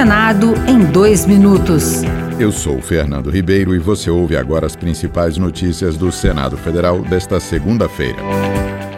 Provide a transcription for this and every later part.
Senado em dois minutos. Eu sou Fernando Ribeiro e você ouve agora as principais notícias do Senado Federal desta segunda-feira.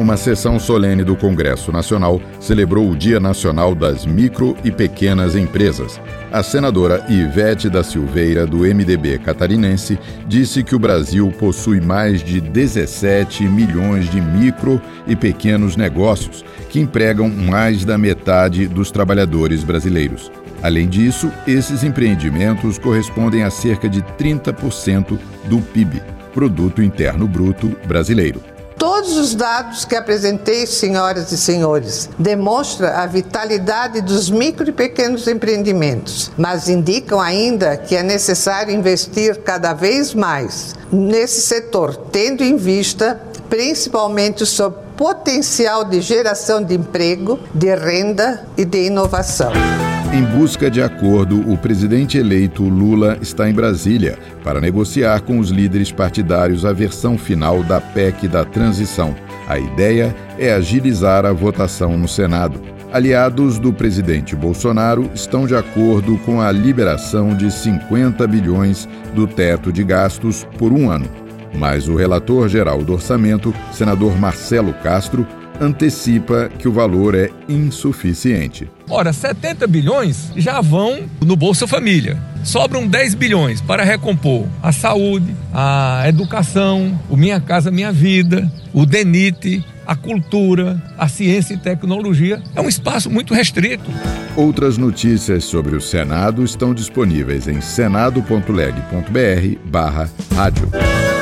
Uma sessão solene do Congresso Nacional celebrou o Dia Nacional das Micro e Pequenas Empresas. A senadora Ivete da Silveira, do MDB catarinense, disse que o Brasil possui mais de 17 milhões de micro e pequenos negócios, que empregam mais da metade dos trabalhadores brasileiros. Além disso, esses empreendimentos correspondem a cerca de 30% do PIB, Produto Interno Bruto brasileiro. Todos os dados que apresentei, senhoras e senhores, demonstram a vitalidade dos micro e pequenos empreendimentos, mas indicam ainda que é necessário investir cada vez mais nesse setor, tendo em vista principalmente o seu potencial de geração de emprego, de renda e de inovação. Em busca de acordo, o presidente eleito Lula está em Brasília para negociar com os líderes partidários a versão final da PEC da transição. A ideia é agilizar a votação no Senado. Aliados do presidente Bolsonaro estão de acordo com a liberação de 50 bilhões do teto de gastos por um ano. Mas o relator geral do orçamento, senador Marcelo Castro, antecipa que o valor é insuficiente. Ora, 70 bilhões já vão no Bolsa Família. Sobram 10 bilhões para recompor a saúde, a educação, o Minha Casa Minha Vida, o DENIT, a cultura, a ciência e tecnologia. É um espaço muito restrito. Outras notícias sobre o Senado estão disponíveis em senado.leg.br/rádio.